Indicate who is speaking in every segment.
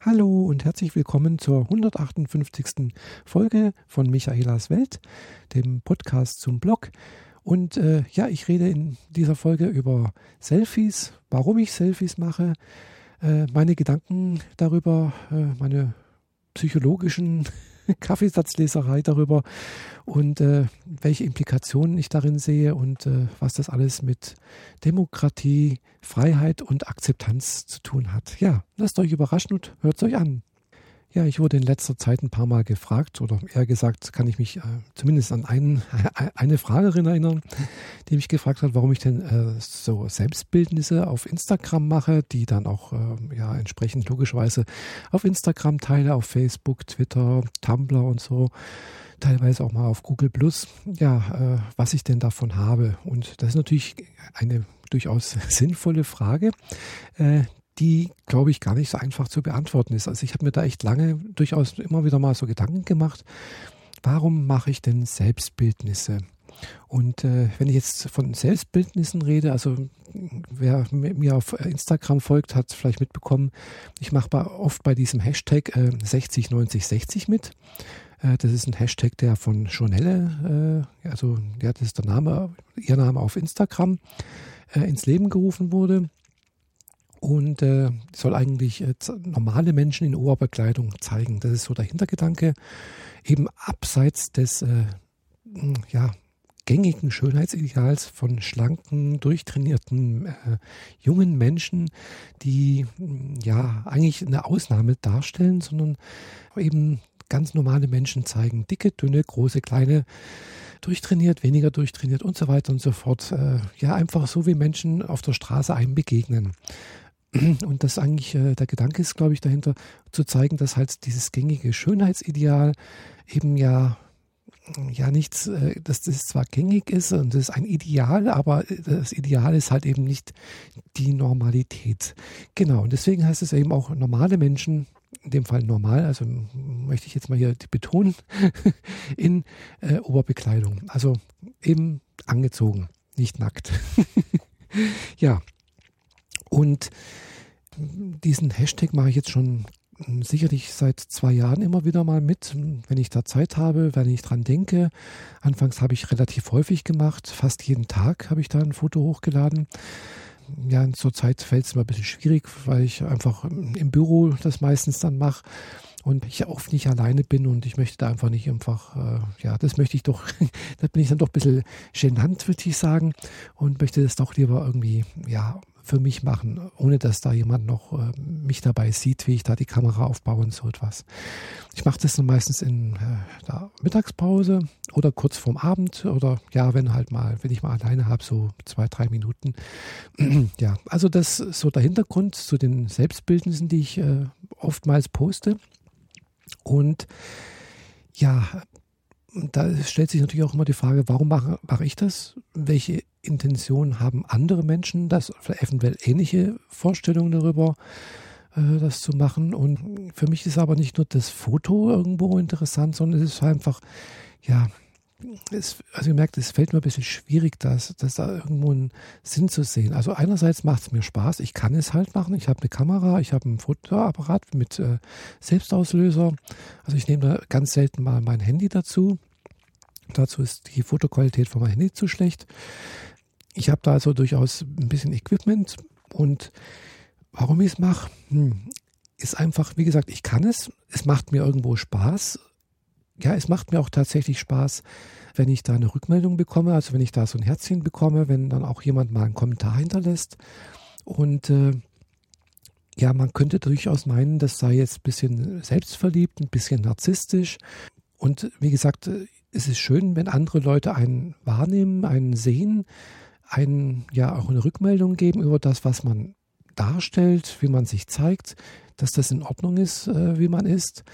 Speaker 1: Hallo und herzlich willkommen zur 158. Folge von Michaelas Welt, dem Podcast zum Blog. Und äh, ja, ich rede in dieser Folge über Selfies, warum ich Selfies mache, äh, meine Gedanken darüber, äh, meine psychologischen Kaffeesatzleserei darüber und äh, welche Implikationen ich darin sehe und äh, was das alles mit Demokratie, Freiheit und Akzeptanz zu tun hat. Ja, lasst euch überraschen und hört es euch an. Ja, ich wurde in letzter Zeit ein paar Mal gefragt, oder eher gesagt, kann ich mich äh, zumindest an einen, eine Fragerin erinnern, die mich gefragt hat, warum ich denn äh, so Selbstbildnisse auf Instagram mache, die dann auch äh, ja entsprechend logischerweise auf Instagram teile, auf Facebook, Twitter, Tumblr und so teilweise auch mal auf Google Plus, ja, äh, was ich denn davon habe. Und das ist natürlich eine durchaus sinnvolle Frage, äh, die, glaube ich, gar nicht so einfach zu beantworten ist. Also ich habe mir da echt lange durchaus immer wieder mal so Gedanken gemacht, warum mache ich denn Selbstbildnisse? Und äh, wenn ich jetzt von Selbstbildnissen rede, also wer mir auf Instagram folgt, hat vielleicht mitbekommen, ich mache oft bei diesem Hashtag äh, 609060 mit. Äh, das ist ein Hashtag, der von Jonelle, äh, also ja, das ist der Name, ihr Name auf Instagram, äh, ins Leben gerufen wurde und äh, soll eigentlich äh, normale Menschen in Oberbekleidung zeigen. Das ist so der Hintergedanke, eben abseits des äh, ja, gängigen Schönheitsideals von schlanken, durchtrainierten äh, jungen Menschen, die ja eigentlich eine Ausnahme darstellen, sondern eben ganz normale Menschen zeigen. Dicke, dünne, große, kleine, durchtrainiert, weniger durchtrainiert und so weiter und so fort. Äh, ja, einfach so wie Menschen auf der Straße einem begegnen. Und das eigentlich äh, der Gedanke ist, glaube ich, dahinter zu zeigen, dass halt dieses gängige Schönheitsideal eben ja ja nichts, äh, dass das zwar gängig ist und das ist ein Ideal, aber äh, das Ideal ist halt eben nicht die Normalität. Genau, und deswegen heißt es eben auch normale Menschen, in dem Fall normal, also möchte ich jetzt mal hier betonen, in äh, Oberbekleidung. Also eben angezogen, nicht nackt. ja, und diesen Hashtag mache ich jetzt schon sicherlich seit zwei Jahren immer wieder mal mit, wenn ich da Zeit habe, wenn ich dran denke. Anfangs habe ich relativ häufig gemacht, fast jeden Tag habe ich da ein Foto hochgeladen. Ja, zurzeit fällt es mir ein bisschen schwierig, weil ich einfach im Büro das meistens dann mache und ich oft nicht alleine bin und ich möchte da einfach nicht einfach, äh, ja, das möchte ich doch, da bin ich dann doch ein bisschen genannt, würde ich sagen, und möchte das doch lieber irgendwie, ja, für mich machen, ohne dass da jemand noch äh, mich dabei sieht, wie ich da die Kamera aufbaue und so etwas. Ich mache das dann meistens in äh, der Mittagspause oder kurz vorm Abend oder ja, wenn halt mal, wenn ich mal alleine habe, so zwei, drei Minuten. ja, also das ist so der Hintergrund zu den Selbstbildnissen, die ich äh, oftmals poste. Und ja, da stellt sich natürlich auch immer die Frage, warum mache, mache ich das? Welche Intention haben andere Menschen, das eventuell ähnliche Vorstellungen darüber, äh, das zu machen? Und für mich ist aber nicht nur das Foto irgendwo interessant, sondern es ist einfach, ja, es, also ihr merkt, es fällt mir ein bisschen schwierig, das, das da irgendwo einen Sinn zu sehen. Also einerseits macht es mir Spaß, ich kann es halt machen. Ich habe eine Kamera, ich habe einen Fotoapparat mit äh, Selbstauslöser. Also ich nehme da ganz selten mal mein Handy dazu. Dazu ist die Fotoqualität von meinem Handy zu schlecht. Ich habe da also durchaus ein bisschen Equipment und warum ich es mache, hm, ist einfach, wie gesagt, ich kann es. Es macht mir irgendwo Spaß ja, es macht mir auch tatsächlich Spaß, wenn ich da eine Rückmeldung bekomme, also wenn ich da so ein Herzchen bekomme, wenn dann auch jemand mal einen Kommentar hinterlässt. Und äh, ja, man könnte durchaus meinen, das sei jetzt ein bisschen selbstverliebt, ein bisschen narzisstisch. Und wie gesagt, es ist schön, wenn andere Leute einen wahrnehmen, einen sehen, einen ja auch eine Rückmeldung geben über das, was man darstellt, wie man sich zeigt, dass das in Ordnung ist, äh, wie man ist.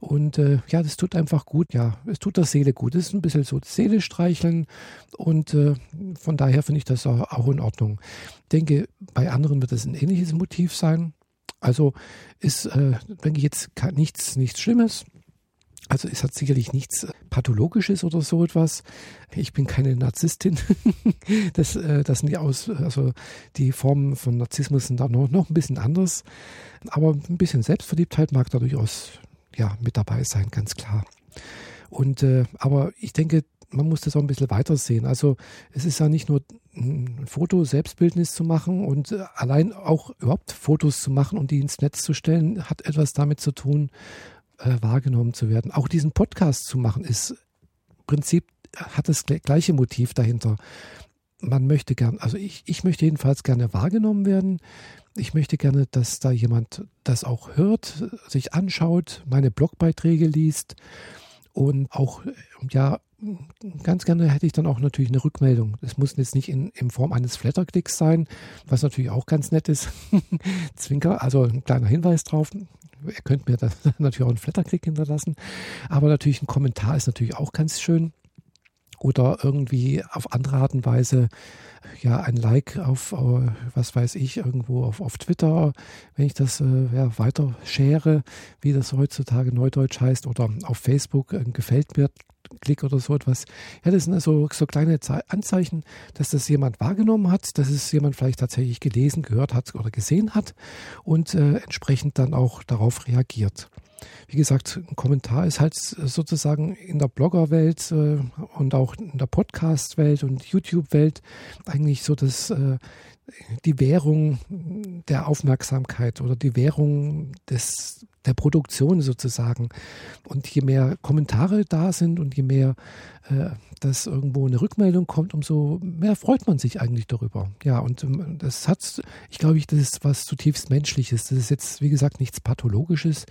Speaker 1: Und äh, ja, das tut einfach gut. Ja, es tut der Seele gut. Es ist ein bisschen so Seele streicheln. Und äh, von daher finde ich das auch, in Ordnung. Ich denke, bei anderen wird es ein ähnliches Motiv sein. Also ist, äh, denke ich, jetzt nichts, nichts Schlimmes. Also es hat sicherlich nichts Pathologisches oder so etwas. Ich bin keine Narzisstin. das, äh, das sind die aus, also die Formen von Narzissmus sind da noch, noch ein bisschen anders. Aber ein bisschen Selbstverliebtheit mag da durchaus ja, mit dabei sein, ganz klar. Und äh, aber ich denke, man muss das auch ein bisschen weiter sehen. Also es ist ja nicht nur ein Foto, Selbstbildnis zu machen und äh, allein auch überhaupt Fotos zu machen und die ins Netz zu stellen, hat etwas damit zu tun, äh, wahrgenommen zu werden. Auch diesen Podcast zu machen, ist im Prinzip, hat das gleiche Motiv dahinter. Man möchte gern, also ich, ich möchte jedenfalls gerne wahrgenommen werden. Ich möchte gerne, dass da jemand das auch hört, sich anschaut, meine Blogbeiträge liest und auch ja ganz gerne hätte ich dann auch natürlich eine Rückmeldung. Das muss jetzt nicht in, in Form eines Flatterklicks sein, was natürlich auch ganz nett ist. Zwinker, also ein kleiner Hinweis drauf. Ihr könnt mir da natürlich auch einen Flatterklick hinterlassen. Aber natürlich ein Kommentar ist natürlich auch ganz schön. Oder irgendwie auf andere Art und Weise ja ein Like auf, äh, was weiß ich, irgendwo auf, auf Twitter, wenn ich das äh, ja, weiter share, wie das heutzutage Neudeutsch heißt, oder auf Facebook äh, gefällt mir Klick oder so etwas. Ja, das sind also so kleine Anzeichen, dass das jemand wahrgenommen hat, dass es jemand vielleicht tatsächlich gelesen, gehört hat oder gesehen hat und äh, entsprechend dann auch darauf reagiert. Wie gesagt, ein Kommentar ist halt sozusagen in der Bloggerwelt äh, und auch in der Podcast-Welt und YouTube-Welt eigentlich so das, äh, die Währung der Aufmerksamkeit oder die Währung des, der Produktion sozusagen. Und je mehr Kommentare da sind und je mehr äh, dass irgendwo eine Rückmeldung kommt, umso mehr freut man sich eigentlich darüber. Ja, und ähm, das hat, ich glaube, das ist was zutiefst Menschliches. Das ist jetzt, wie gesagt, nichts Pathologisches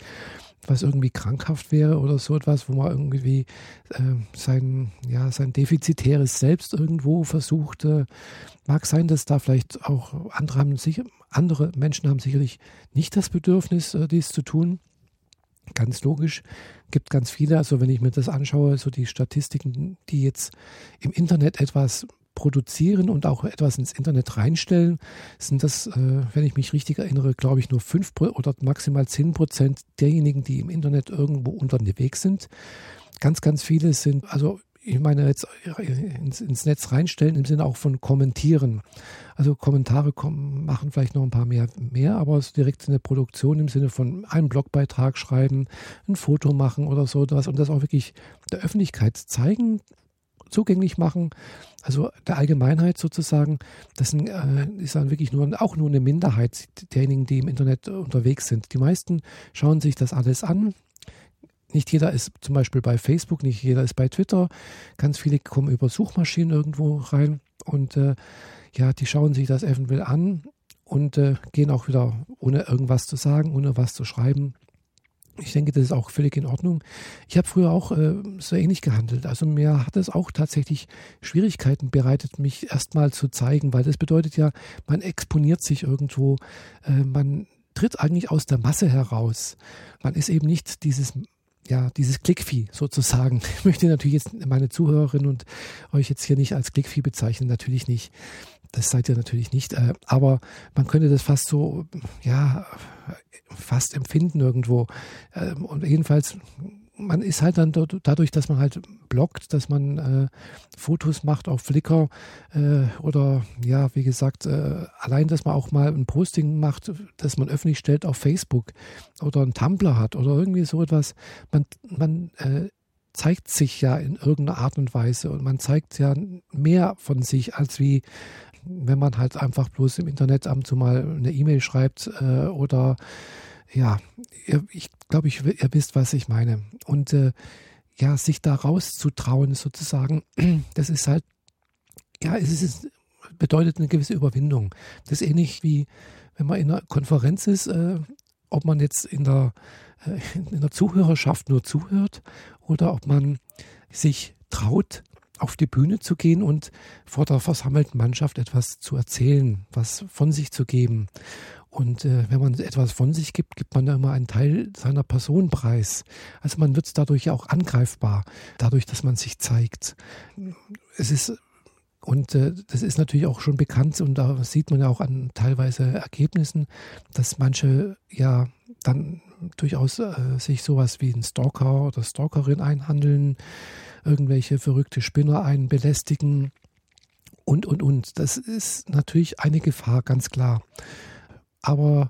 Speaker 1: was irgendwie krankhaft wäre oder so etwas, wo man irgendwie äh, sein, ja, sein defizitäres Selbst irgendwo versucht. Äh, mag sein, dass da vielleicht auch andere haben sicher, andere Menschen haben sicherlich nicht das Bedürfnis, äh, dies zu tun. Ganz logisch, gibt ganz viele. Also wenn ich mir das anschaue, so die Statistiken, die jetzt im Internet etwas produzieren und auch etwas ins Internet reinstellen, sind das, äh, wenn ich mich richtig erinnere, glaube ich, nur fünf oder maximal zehn Prozent derjenigen, die im Internet irgendwo unterwegs sind. Ganz, ganz viele sind, also ich meine jetzt ins, ins, Netz reinstellen im Sinne auch von kommentieren. Also Kommentare kommen, machen vielleicht noch ein paar mehr, mehr, aber es direkt in der Produktion im Sinne von einem Blogbeitrag schreiben, ein Foto machen oder so etwas und das auch wirklich der Öffentlichkeit zeigen, zugänglich machen, also der Allgemeinheit sozusagen, das sind, äh, ist dann wirklich nur auch nur eine Minderheit derjenigen, die im Internet unterwegs sind. Die meisten schauen sich das alles an. Nicht jeder ist zum Beispiel bei Facebook, nicht jeder ist bei Twitter. Ganz viele kommen über Suchmaschinen irgendwo rein und äh, ja, die schauen sich das eventuell an und äh, gehen auch wieder ohne irgendwas zu sagen, ohne was zu schreiben ich denke, das ist auch völlig in Ordnung. Ich habe früher auch äh, so ähnlich gehandelt. Also mir hat es auch tatsächlich Schwierigkeiten bereitet, mich erstmal zu zeigen, weil das bedeutet ja, man exponiert sich irgendwo, äh, man tritt eigentlich aus der Masse heraus. Man ist eben nicht dieses ja, dieses Klickvieh sozusagen. Ich möchte natürlich jetzt meine Zuhörerinnen und euch jetzt hier nicht als Klickvieh bezeichnen, natürlich nicht. Das seid ihr natürlich nicht. Äh, aber man könnte das fast so, ja, fast empfinden irgendwo. Ähm, und jedenfalls, man ist halt dann dadurch, dass man halt bloggt, dass man äh, Fotos macht auf Flickr äh, oder ja, wie gesagt, äh, allein, dass man auch mal ein Posting macht, das man öffentlich stellt auf Facebook oder ein Tumblr hat oder irgendwie so etwas. Man, man äh, zeigt sich ja in irgendeiner Art und Weise und man zeigt ja mehr von sich als wie wenn man halt einfach bloß im Internet ab zu mal eine E-Mail schreibt äh, oder ja, ich glaube, ich, ihr wisst, was ich meine. Und äh, ja, sich da rauszutrauen, sozusagen, das ist halt, ja, es ist, bedeutet eine gewisse Überwindung. Das ist ähnlich wie, wenn man in einer Konferenz ist, äh, ob man jetzt in der, äh, in der Zuhörerschaft nur zuhört oder ob man sich traut, auf die Bühne zu gehen und vor der versammelten Mannschaft etwas zu erzählen, was von sich zu geben. Und äh, wenn man etwas von sich gibt, gibt man da immer einen Teil seiner Person preis. Also man wird dadurch auch angreifbar, dadurch, dass man sich zeigt. Es ist und äh, das ist natürlich auch schon bekannt und da sieht man ja auch an teilweise Ergebnissen, dass manche ja dann durchaus äh, sich sowas wie ein Stalker oder Stalkerin einhandeln, irgendwelche verrückte Spinner einen belästigen und, und, und. Das ist natürlich eine Gefahr, ganz klar. Aber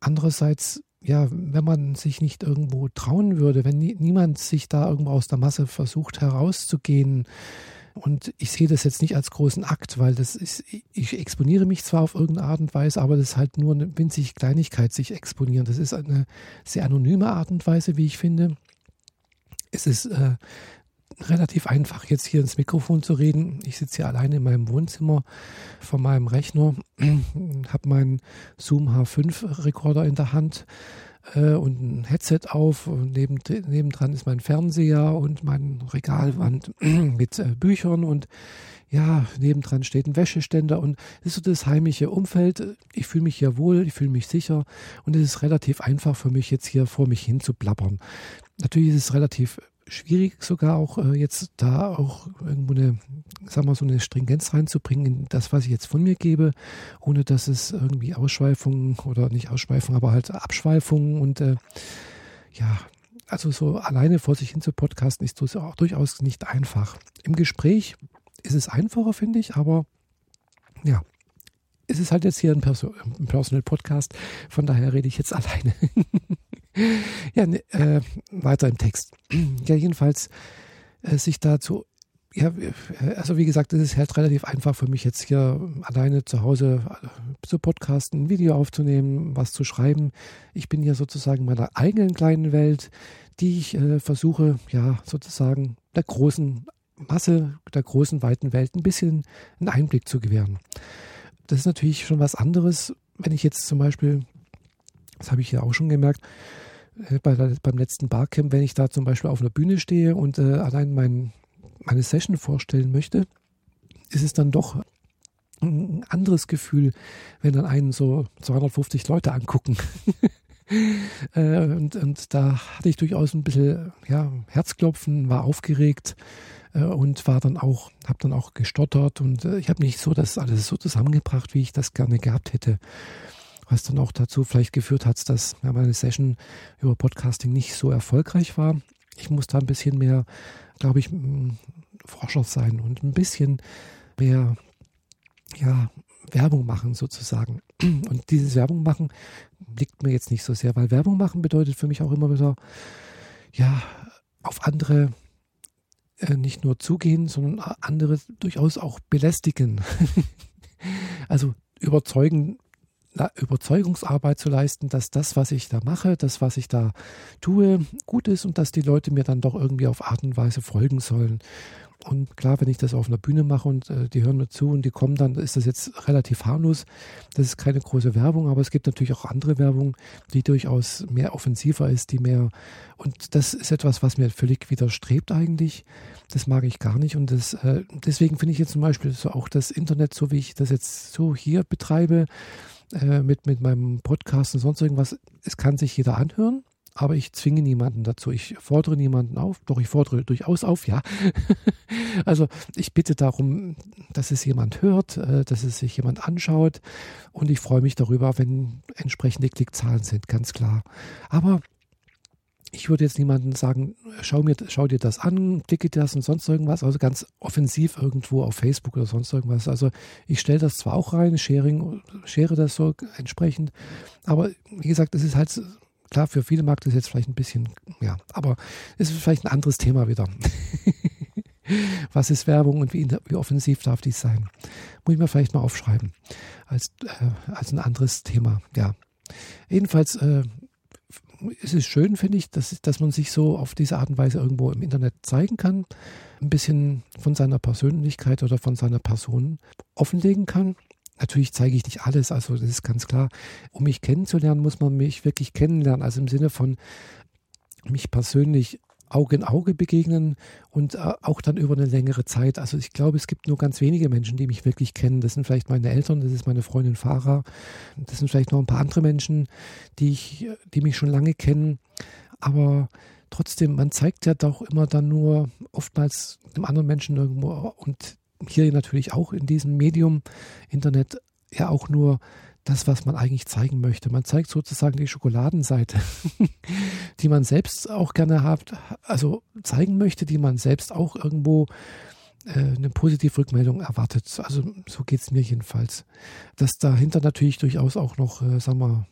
Speaker 1: andererseits, ja, wenn man sich nicht irgendwo trauen würde, wenn nie, niemand sich da irgendwo aus der Masse versucht herauszugehen, und ich sehe das jetzt nicht als großen Akt, weil das ist, ich exponiere mich zwar auf irgendeine Art und Weise, aber das ist halt nur eine winzige Kleinigkeit, sich exponieren. Das ist eine sehr anonyme Art und Weise, wie ich finde. Es ist äh, relativ einfach, jetzt hier ins Mikrofon zu reden. Ich sitze hier alleine in meinem Wohnzimmer vor meinem Rechner, habe meinen Zoom H5-Rekorder in der Hand äh, und ein Headset auf. Und neben, nebendran ist mein Fernseher und mein Regalwand mit äh, Büchern und ja, nebendran steht ein Wäscheständer und das ist so das heimische Umfeld. Ich fühle mich hier wohl, ich fühle mich sicher und es ist relativ einfach für mich jetzt hier vor mich hin zu plappern. Natürlich ist es relativ schwierig sogar auch äh, jetzt da auch irgendwo eine, sagen wir so eine Stringenz reinzubringen in das, was ich jetzt von mir gebe, ohne dass es irgendwie Ausschweifungen oder nicht Ausschweifungen, aber halt Abschweifungen und äh, ja, also so alleine vor sich hin zu podcasten ist durchaus nicht einfach. Im Gespräch ist es einfacher, finde ich, aber ja, es ist halt jetzt hier ein, Perso ein Personal Podcast, von daher rede ich jetzt alleine. Ja, ne, äh, weiter im Text. ja, jedenfalls äh, sich dazu, ja, äh, also wie gesagt, es ist halt relativ einfach für mich jetzt hier alleine zu Hause äh, zu podcasten, ein Video aufzunehmen, was zu schreiben. Ich bin hier sozusagen in meiner eigenen kleinen Welt, die ich äh, versuche, ja, sozusagen der großen Masse, der großen, weiten Welt ein bisschen einen Einblick zu gewähren. Das ist natürlich schon was anderes, wenn ich jetzt zum Beispiel, das habe ich ja auch schon gemerkt, bei der, beim letzten Barcamp, wenn ich da zum Beispiel auf einer Bühne stehe und äh, allein mein, meine Session vorstellen möchte, ist es dann doch ein anderes Gefühl, wenn dann einen so 250 Leute angucken. äh, und, und da hatte ich durchaus ein bisschen ja, Herzklopfen, war aufgeregt äh, und war dann auch, habe dann auch gestottert und äh, ich habe nicht so das alles so zusammengebracht, wie ich das gerne gehabt hätte was dann auch dazu vielleicht geführt hat, dass meine Session über Podcasting nicht so erfolgreich war. Ich muss da ein bisschen mehr, glaube ich, Forscher sein und ein bisschen mehr ja, Werbung machen sozusagen. Und dieses Werbung machen liegt mir jetzt nicht so sehr, weil Werbung machen bedeutet für mich auch immer wieder, ja, auf andere äh, nicht nur zugehen, sondern andere durchaus auch belästigen. also überzeugen Überzeugungsarbeit zu leisten, dass das, was ich da mache, das, was ich da tue, gut ist und dass die Leute mir dann doch irgendwie auf Art und Weise folgen sollen. Und klar, wenn ich das auf einer Bühne mache und äh, die hören mir zu und die kommen, dann ist das jetzt relativ harmlos. Das ist keine große Werbung, aber es gibt natürlich auch andere Werbung, die durchaus mehr offensiver ist, die mehr. Und das ist etwas, was mir völlig widerstrebt eigentlich. Das mag ich gar nicht. Und das, äh, deswegen finde ich jetzt zum Beispiel so auch das Internet, so wie ich das jetzt so hier betreibe, äh, mit, mit meinem Podcast und sonst irgendwas, es kann sich jeder anhören, aber ich zwinge niemanden dazu. Ich fordere niemanden auf, doch ich fordere durchaus auf, ja. also ich bitte darum, dass es jemand hört, äh, dass es sich jemand anschaut und ich freue mich darüber, wenn entsprechende Klickzahlen sind, ganz klar. Aber ich würde jetzt niemandem sagen, schau, mir, schau dir das an, klicke das und sonst irgendwas, also ganz offensiv irgendwo auf Facebook oder sonst irgendwas. Also ich stelle das zwar auch rein, Sharing, share das so entsprechend, aber wie gesagt, es ist halt, klar, für viele mag das jetzt vielleicht ein bisschen, ja, aber es ist vielleicht ein anderes Thema wieder. Was ist Werbung und wie, wie, offensiv darf dies sein? Muss ich mir vielleicht mal aufschreiben als, äh, als ein anderes Thema, ja. Jedenfalls äh, es ist schön, finde ich, dass, dass man sich so auf diese Art und Weise irgendwo im Internet zeigen kann, ein bisschen von seiner Persönlichkeit oder von seiner Person offenlegen kann. Natürlich zeige ich nicht alles, also das ist ganz klar. Um mich kennenzulernen, muss man mich wirklich kennenlernen, also im Sinne von mich persönlich Auge in Auge begegnen und äh, auch dann über eine längere Zeit. Also ich glaube, es gibt nur ganz wenige Menschen, die mich wirklich kennen. Das sind vielleicht meine Eltern, das ist meine Freundin Farah, das sind vielleicht noch ein paar andere Menschen, die, ich, die mich schon lange kennen. Aber trotzdem, man zeigt ja doch immer dann nur oftmals einem anderen Menschen irgendwo und hier natürlich auch in diesem Medium Internet ja auch nur das, was man eigentlich zeigen möchte. Man zeigt sozusagen die Schokoladenseite, die man selbst auch gerne hat, also zeigen möchte, die man selbst auch irgendwo äh, eine positive Rückmeldung erwartet. Also so geht es mir jedenfalls. Dass dahinter natürlich durchaus auch noch, äh, sagen wir,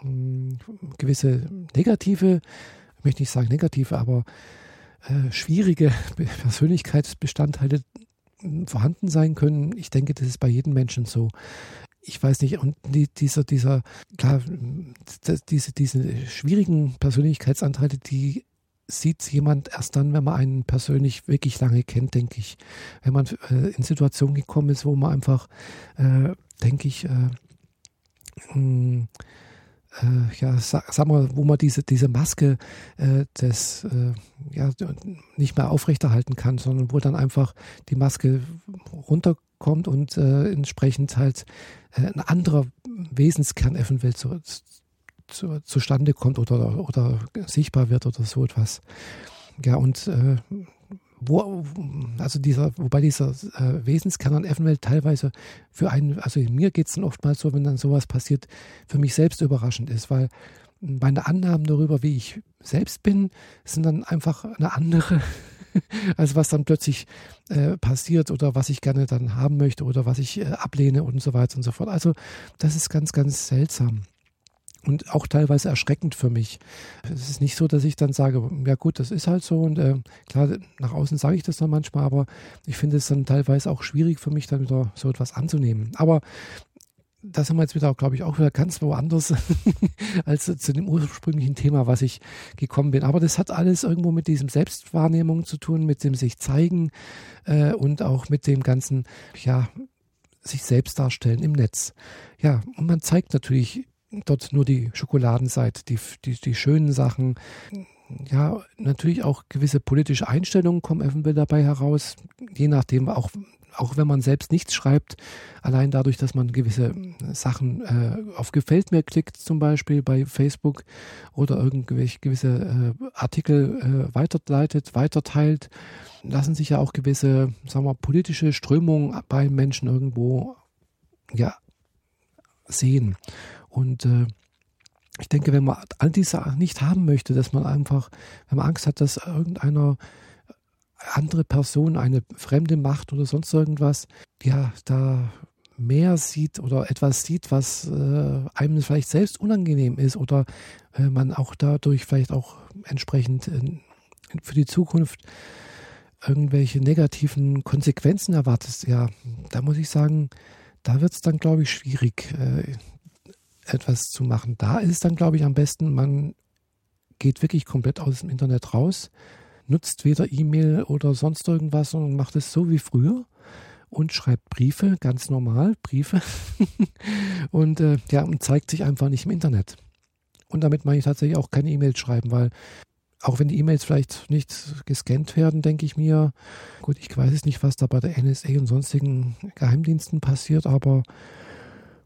Speaker 1: hm, gewisse negative, ich möchte nicht sagen negative, aber äh, schwierige Persönlichkeitsbestandteile vorhanden sein können. Ich denke, das ist bei jedem Menschen so. Ich weiß nicht, und die, dieser, dieser, klar, diese, diese schwierigen Persönlichkeitsanteile, die sieht jemand erst dann, wenn man einen persönlich wirklich lange kennt, denke ich. Wenn man äh, in Situationen gekommen ist, wo man einfach, äh, denke ich, äh, mh, hm, äh, ja, sag, sag, mal, wo man diese, diese Maske äh, des, äh, ja, nicht mehr aufrechterhalten kann, sondern wo dann einfach die Maske runterkommt und äh, entsprechend halt äh, ein anderer Wesenskern eventuell zu, zu, zustande kommt oder, oder sichtbar wird oder so etwas. Ja, und äh, wo, also dieser, wobei dieser äh, Wesenskern dann eventuell teilweise für einen, also mir geht es dann oftmals so, wenn dann sowas passiert, für mich selbst überraschend ist, weil meine Annahmen darüber, wie ich selbst bin, sind dann einfach eine andere, als was dann plötzlich äh, passiert oder was ich gerne dann haben möchte oder was ich äh, ablehne und so weiter und so fort. Also das ist ganz, ganz seltsam und auch teilweise erschreckend für mich. Es ist nicht so, dass ich dann sage, ja gut, das ist halt so und äh, klar, nach außen sage ich das dann manchmal, aber ich finde es dann teilweise auch schwierig für mich, dann wieder so etwas anzunehmen. Aber da sind wir jetzt wieder, glaube ich, auch wieder ganz woanders als zu dem ursprünglichen Thema, was ich gekommen bin. Aber das hat alles irgendwo mit diesem Selbstwahrnehmung zu tun, mit dem sich zeigen äh, und auch mit dem ganzen, ja, sich selbst darstellen im Netz. Ja, und man zeigt natürlich dort nur die Schokoladenseite, die, die, die schönen Sachen. Ja, natürlich auch gewisse politische Einstellungen kommen eventuell dabei heraus, je nachdem auch auch wenn man selbst nichts schreibt, allein dadurch, dass man gewisse Sachen äh, auf Gefällt mir klickt, zum Beispiel bei Facebook oder irgendwelche gewisse äh, Artikel äh, weiterleitet, weiterteilt, lassen sich ja auch gewisse, sagen wir, politische Strömungen bei Menschen irgendwo ja sehen. Und äh, ich denke, wenn man all diese nicht haben möchte, dass man einfach, wenn man Angst hat, dass irgendeiner andere Person, eine fremde Macht oder sonst irgendwas, ja, da mehr sieht oder etwas sieht, was äh, einem vielleicht selbst unangenehm ist oder äh, man auch dadurch vielleicht auch entsprechend äh, für die Zukunft irgendwelche negativen Konsequenzen erwartet, ja, da muss ich sagen, da wird es dann, glaube ich, schwierig. Etwas zu machen. Da ist dann, glaube ich, am besten, man geht wirklich komplett aus dem Internet raus, nutzt weder E-Mail oder sonst irgendwas und macht es so wie früher und schreibt Briefe, ganz normal, Briefe und äh, ja, und zeigt sich einfach nicht im Internet. Und damit meine ich tatsächlich auch keine E-Mails schreiben, weil auch wenn die E-Mails vielleicht nicht gescannt werden, denke ich mir, gut, ich weiß es nicht, was da bei der NSA und sonstigen Geheimdiensten passiert, aber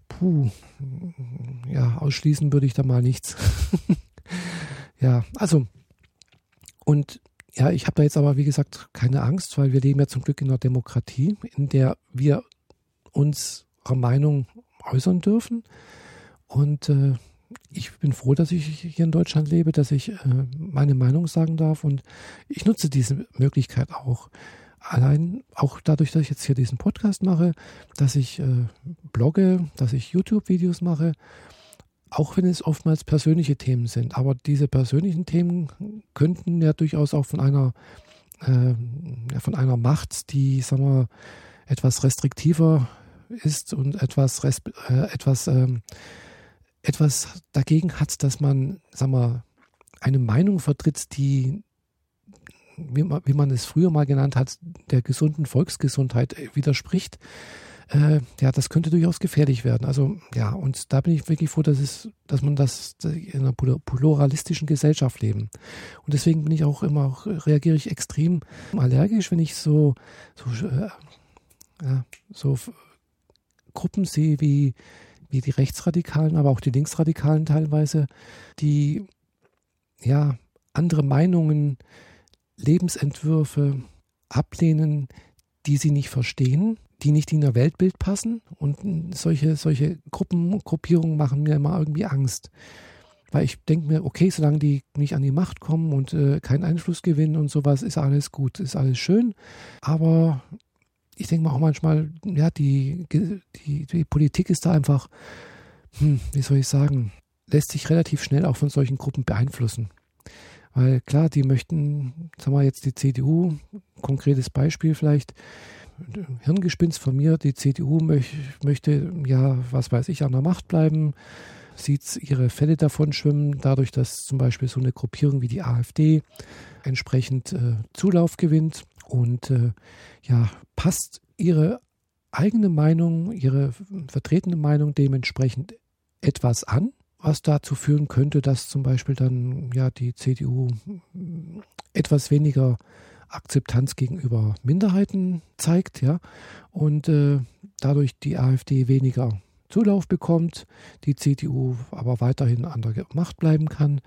Speaker 1: puh, ja, ausschließen würde ich da mal nichts. ja, also, und ja, ich habe da jetzt aber, wie gesagt, keine Angst, weil wir leben ja zum Glück in einer Demokratie, in der wir unsere Meinung äußern dürfen. Und äh, ich bin froh, dass ich hier in Deutschland lebe, dass ich äh, meine Meinung sagen darf und ich nutze diese Möglichkeit auch allein auch dadurch, dass ich jetzt hier diesen Podcast mache, dass ich äh, blogge, dass ich YouTube-Videos mache, auch wenn es oftmals persönliche Themen sind. Aber diese persönlichen Themen könnten ja durchaus auch von einer, äh, von einer Macht, die, sagen wir, etwas restriktiver ist und etwas, äh, etwas, ähm, etwas dagegen hat, dass man, sagen wir, eine Meinung vertritt, die wie man, wie man es früher mal genannt hat, der gesunden Volksgesundheit äh, widerspricht, äh, ja, das könnte durchaus gefährlich werden. Also ja, und da bin ich wirklich froh, dass es, dass man das in einer pluralistischen Gesellschaft leben. Und deswegen bin ich auch immer auch, reagiere ich extrem allergisch, wenn ich so so, äh, ja, so Gruppen sehe wie wie die Rechtsradikalen, aber auch die Linksradikalen teilweise, die ja andere Meinungen Lebensentwürfe ablehnen, die sie nicht verstehen, die nicht in ihr Weltbild passen. Und solche, solche Gruppen, Gruppierungen machen mir immer irgendwie Angst. Weil ich denke mir, okay, solange die nicht an die Macht kommen und äh, keinen Einfluss gewinnen und sowas, ist alles gut, ist alles schön. Aber ich denke mir auch manchmal, ja, die, die, die Politik ist da einfach, hm, wie soll ich sagen, lässt sich relativ schnell auch von solchen Gruppen beeinflussen. Weil klar, die möchten, sagen wir jetzt die CDU, konkretes Beispiel vielleicht, Hirngespinst von mir, die CDU möch, möchte, ja, was weiß ich, an der Macht bleiben, sieht ihre Fälle davon schwimmen, dadurch, dass zum Beispiel so eine Gruppierung wie die AfD entsprechend äh, Zulauf gewinnt und äh, ja, passt ihre eigene Meinung, ihre vertretene Meinung dementsprechend etwas an, was dazu führen könnte, dass zum Beispiel dann ja die CDU etwas weniger Akzeptanz gegenüber Minderheiten zeigt, ja, und äh, dadurch die AfD weniger Zulauf bekommt, die CDU aber weiterhin an der Macht bleiben kann.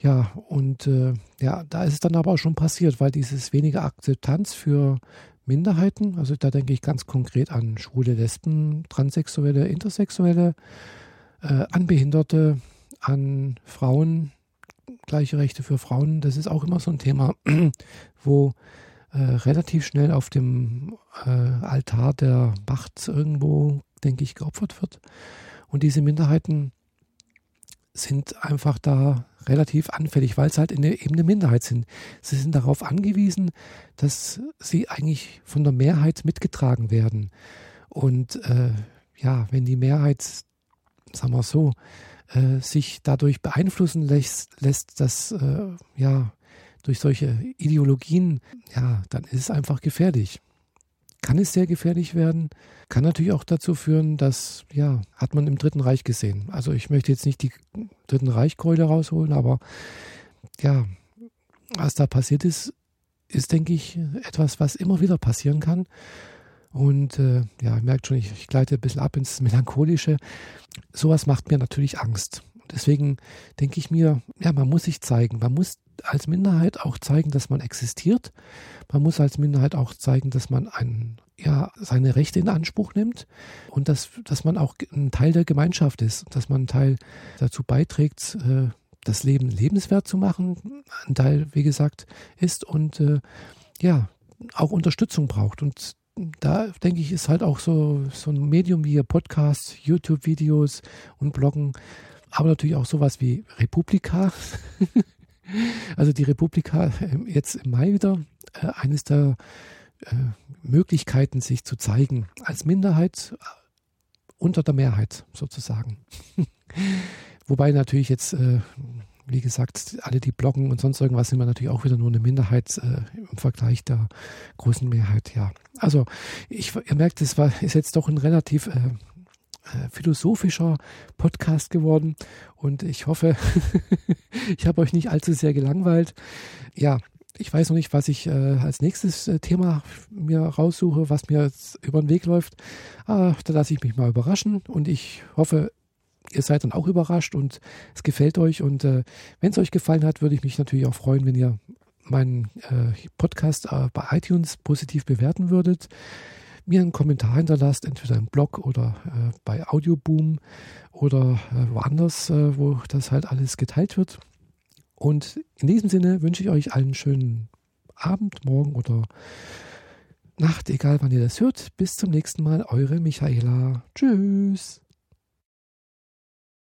Speaker 1: Ja, und äh, ja, da ist es dann aber auch schon passiert, weil dieses weniger Akzeptanz für Minderheiten, also da denke ich ganz konkret an schwule Lesben, Transsexuelle, Intersexuelle, äh, an Behinderte, an Frauen, gleiche Rechte für Frauen, das ist auch immer so ein Thema, wo äh, relativ schnell auf dem äh, Altar der Macht irgendwo, denke ich, geopfert wird. Und diese Minderheiten sind einfach da relativ anfällig, weil es halt in der, eben eine Minderheit sind. Sie sind darauf angewiesen, dass sie eigentlich von der Mehrheit mitgetragen werden. Und äh, ja, wenn die Mehrheit, sagen wir so, äh, sich dadurch beeinflussen lässt, lässt dass äh, ja durch solche Ideologien, ja, dann ist es einfach gefährlich. Kann es sehr gefährlich werden, kann natürlich auch dazu führen, dass, ja, hat man im Dritten Reich gesehen. Also ich möchte jetzt nicht die Dritten Reichkeule rausholen, aber ja, was da passiert ist, ist, denke ich, etwas, was immer wieder passieren kann. Und äh, ja, ihr merkt schon, ich, ich gleite ein bisschen ab ins Melancholische. Sowas macht mir natürlich Angst. Deswegen denke ich mir, ja, man muss sich zeigen. Man muss als Minderheit auch zeigen, dass man existiert. Man muss als Minderheit auch zeigen, dass man ein, ja, seine Rechte in Anspruch nimmt und dass, dass man auch ein Teil der Gemeinschaft ist, dass man ein Teil dazu beiträgt, äh, das Leben lebenswert zu machen, ein Teil, wie gesagt, ist und äh, ja, auch Unterstützung braucht. Und da denke ich, ist halt auch so, so ein Medium wie Podcasts, YouTube-Videos und Bloggen, aber natürlich auch sowas wie Republika. also die Republika ähm, jetzt im Mai wieder, äh, eines der äh, Möglichkeiten, sich zu zeigen als Minderheit äh, unter der Mehrheit sozusagen. Wobei natürlich jetzt wie gesagt, alle, die bloggen und sonst irgendwas, sind wir natürlich auch wieder nur eine Minderheit äh, im Vergleich der großen Mehrheit, ja. Also, ich, ihr merkt, es ist jetzt doch ein relativ äh, äh, philosophischer Podcast geworden und ich hoffe, ich habe euch nicht allzu sehr gelangweilt. Ja, ich weiß noch nicht, was ich äh, als nächstes äh, Thema mir raussuche, was mir über den Weg läuft. Ah, da lasse ich mich mal überraschen und ich hoffe, ihr seid dann auch überrascht und es gefällt euch. Und äh, wenn es euch gefallen hat, würde ich mich natürlich auch freuen, wenn ihr meinen äh, Podcast äh, bei iTunes positiv bewerten würdet. Mir einen Kommentar hinterlasst, entweder im Blog oder äh, bei Audioboom oder äh, woanders, äh, wo das halt alles geteilt wird. Und in diesem Sinne wünsche ich euch einen schönen Abend, Morgen oder Nacht, egal wann ihr das hört. Bis zum nächsten Mal, eure Michaela. Tschüss.